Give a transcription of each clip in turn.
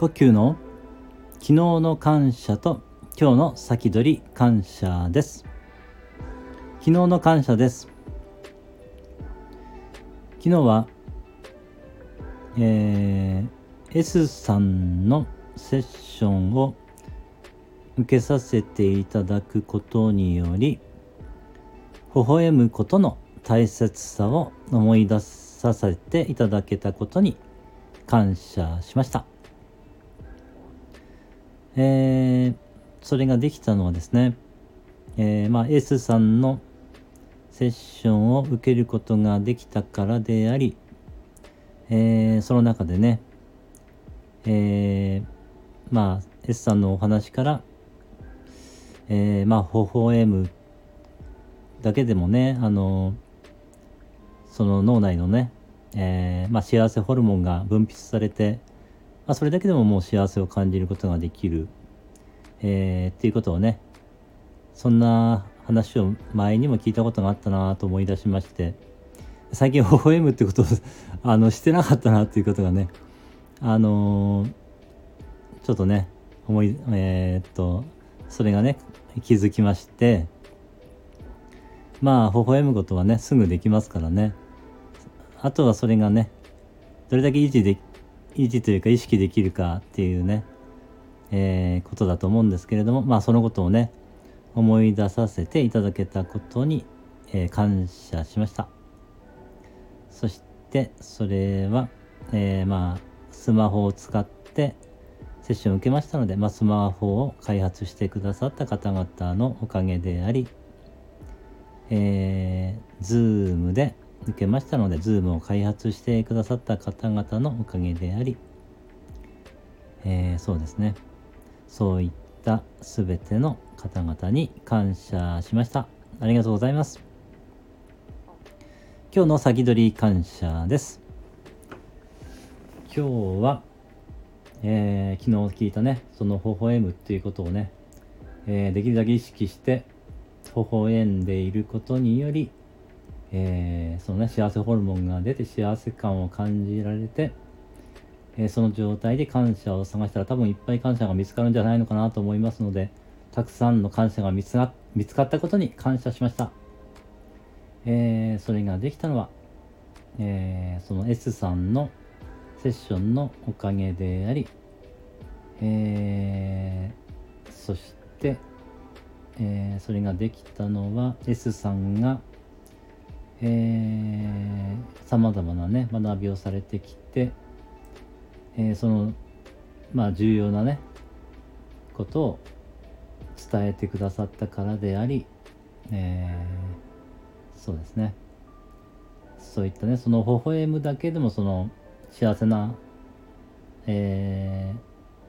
呼吸の昨日の感謝と今日の先取り感謝です昨日の感謝です昨日はえー、S さんのセッションを受けさせていただくことにより微笑むことの大切さを思い出させていただけたことに感謝しました。えー、それができたのはですね、えー、まあ、S さんのセッションを受けることができたからであり、えー、その中でね、えー、まあ、S さんのお話から、えー、まあ、微笑むだけでもね、あの、その脳内のね、えー、まあ、幸せホルモンが分泌されて、まあ、それだけでももう幸せを感じることができる、えー、っていうことをね、そんな話を前にも聞いたことがあったなと思い出しまして、最近 OM ってことを あのしてなかったなっていうことがね、あのー、ちょっとね、思い、えー、っと、それがね、気づきまして、まあ、微笑むことはね、すぐできますからね。あとはそれがね、どれだけ維持でき維持というか意識できるかっていうね、えー、ことだと思うんですけれども、まあそのことをね、思い出させていただけたことに、えー、感謝しました。そしてそれは、えー、まあスマホを使ってセッションを受けましたので、まあ、スマホを開発してくださった方々のおかげであり、えー、Zoom で受けましたので、Zoom を開発してくださった方々のおかげであり、えー、そうですね。そういったすべての方々に感謝しました。ありがとうございます。今日の先取り感謝です。今日は、えー、昨日聞いたね、その微笑むっていうことをね、えー、できるだけ意識して微笑んでいることにより、えー、そのね、幸せホルモンが出て幸せ感を感じられて、えー、その状態で感謝を探したら多分いっぱい感謝が見つかるんじゃないのかなと思いますので、たくさんの感謝が見つか見つかったことに感謝しました。えー、それができたのは、え、その S さんのセッションのおかげであり、え、そして、え、それができたのは S さんがさまざまなね学びをされてきて、えー、そのまあ重要なねことを伝えてくださったからであり、えー、そうですね。そういったねその微笑むだけでもその幸せな、え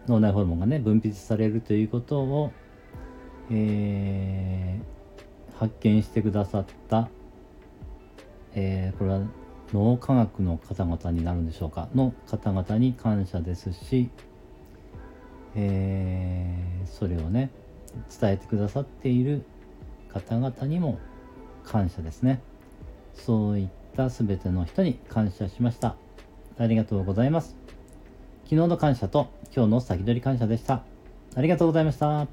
ー、脳内ホルモンがね分泌されるということを、えー、発見してくださったえー、これは脳科学の方々になるんでしょうか？の方々に感謝ですし、えー、それをね伝えてくださっている方々にも感謝ですね。そういった全ての人に感謝しました。ありがとうございます。昨日の感謝と今日の先取り感謝でした。ありがとうございました。